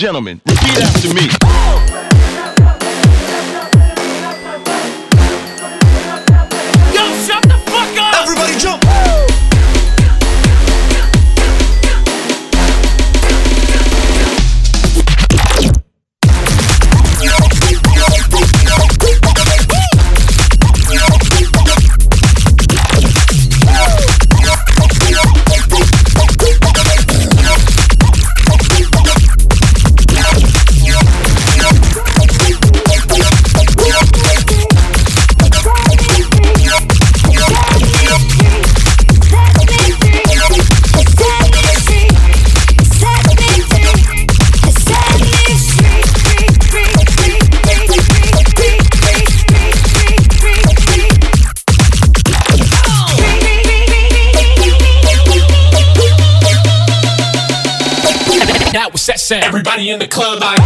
gentlemen, repeat after me. Club, like.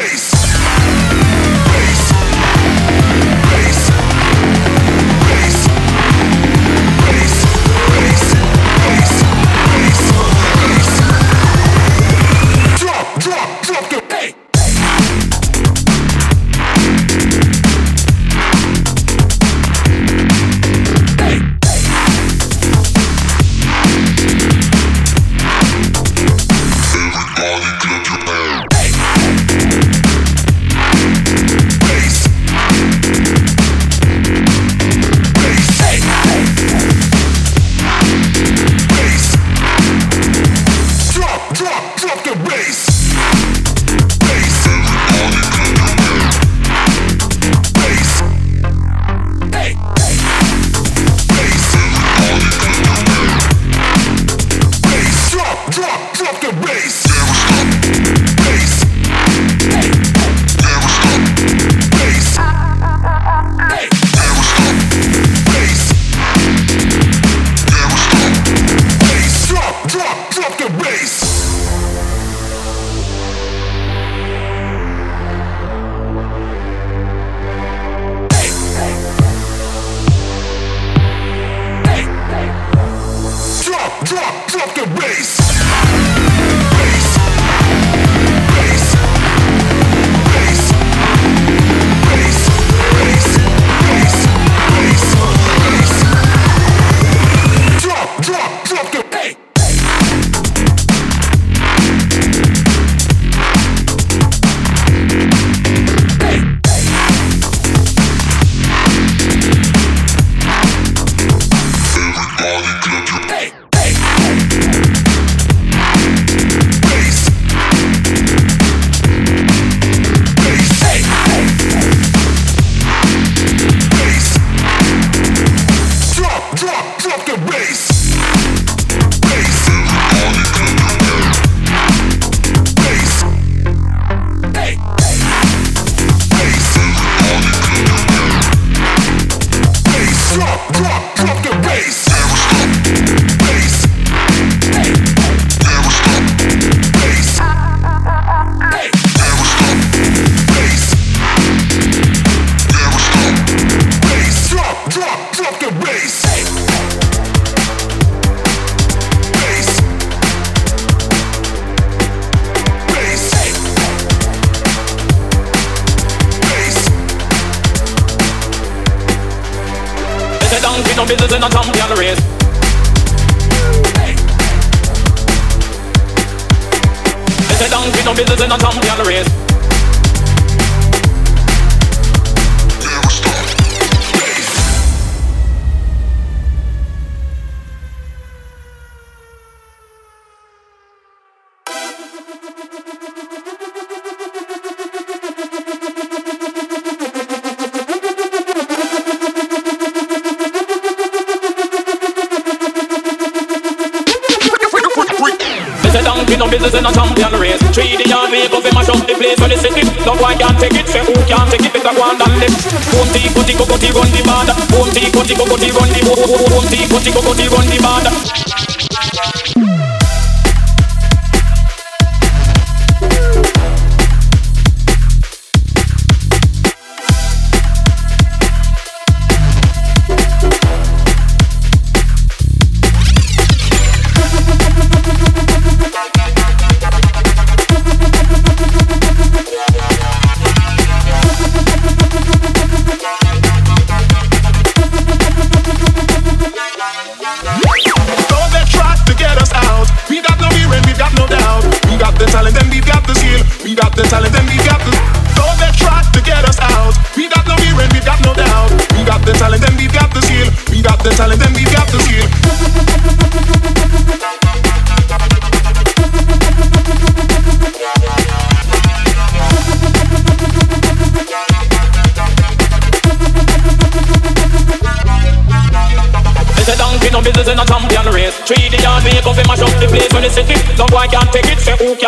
bass. Business in a champion race. Three the yard vehicle fi mash up the place when the city. No one can take it, say who can take it? Better go and live. Boom run the band. Boom run the boom tee, run the band.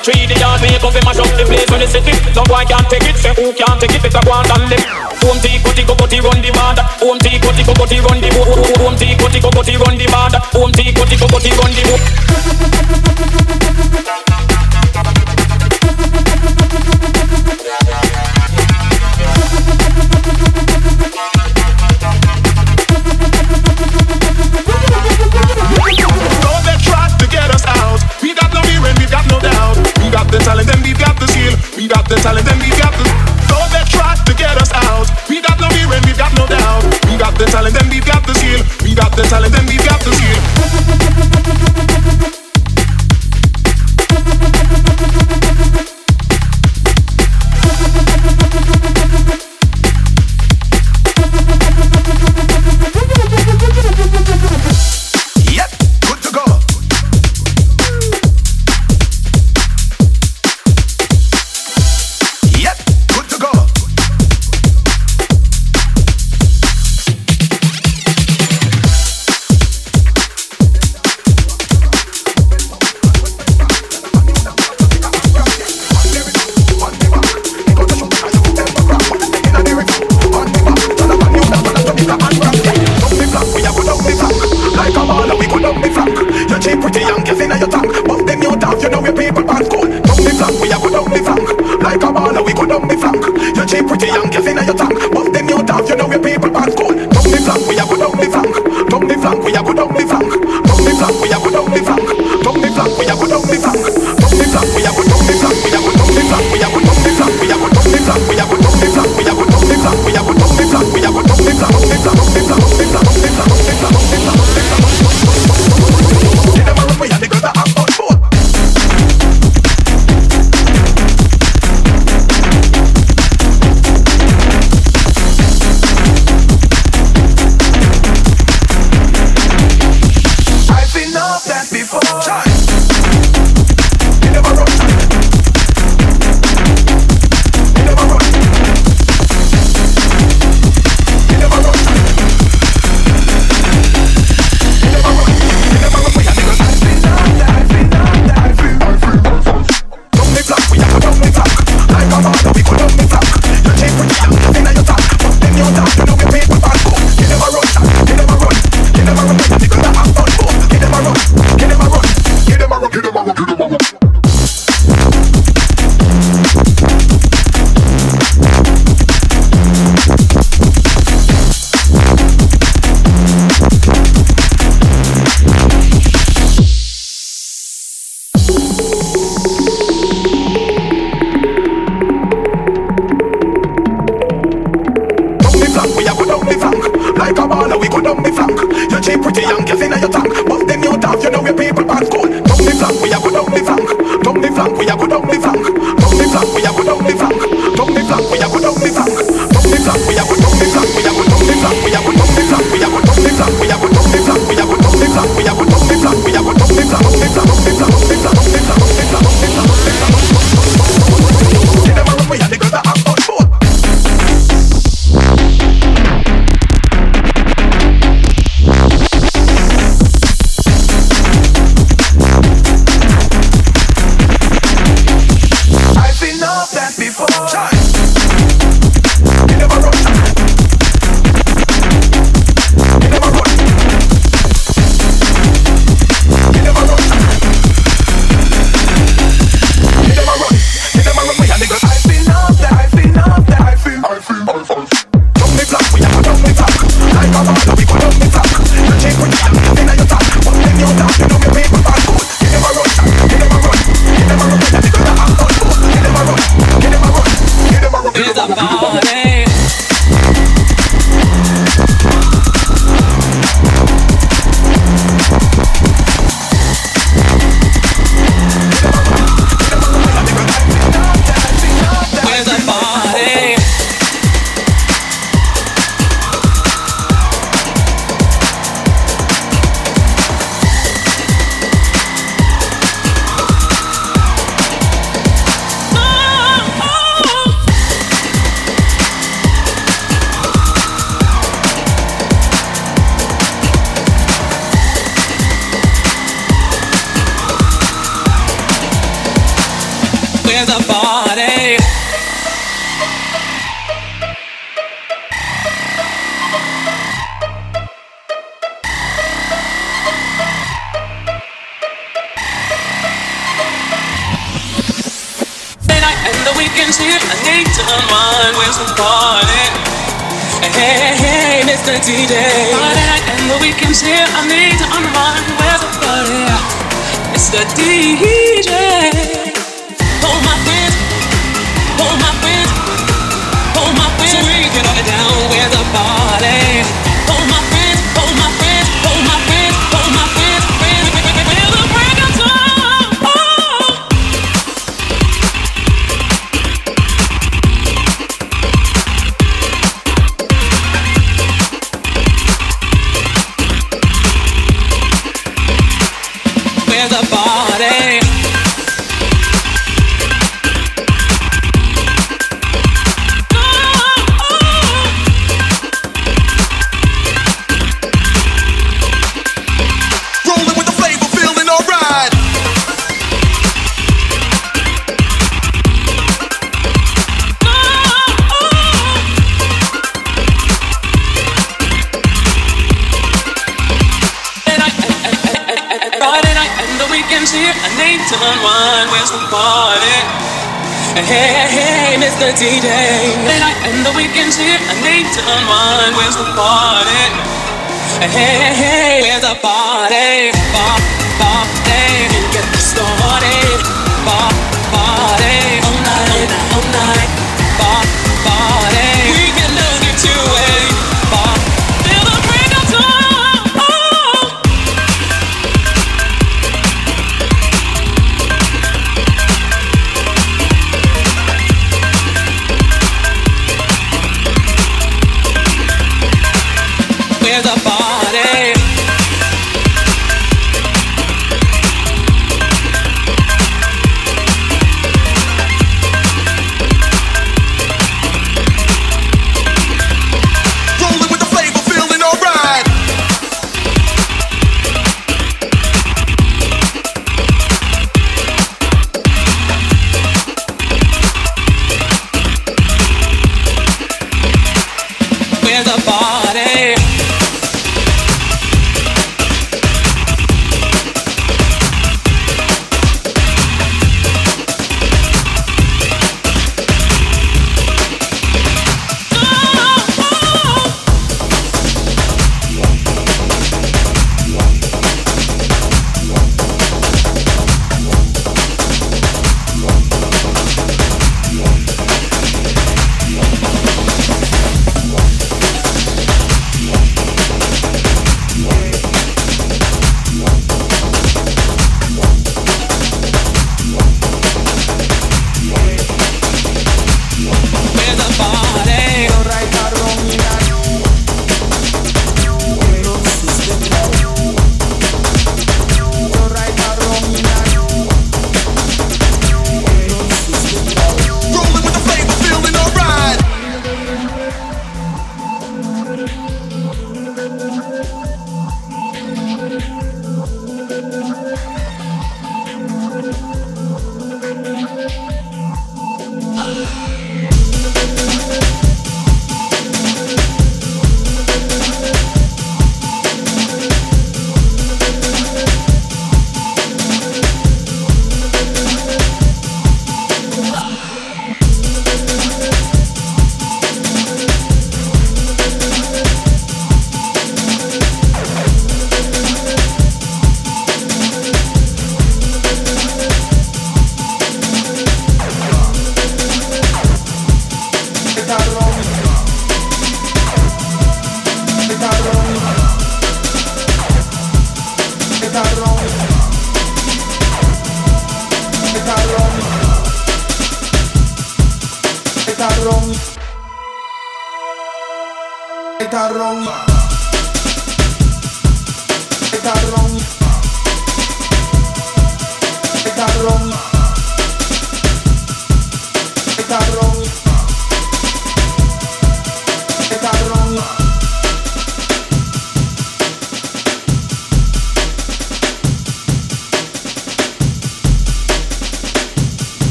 Three the yard, make up, mash up the place when they set it. No boy can't take it, say who can't take it, better go on and live. Home tea, cutty, cutty, run the band. Home tea, cutty, cutty, run the. boat. Home tea, cutty, cutty, run the band. Home tea, cutty, cutty, run the. boat. the talent then we've got the skill. We got the talent then we've got the skill. down the flank, down the flank. We a go down the flank, down the flank. We a go down the flank. dirty day. Party night and the weekend's here. I need to unwind. Where's the party? It's the DJ.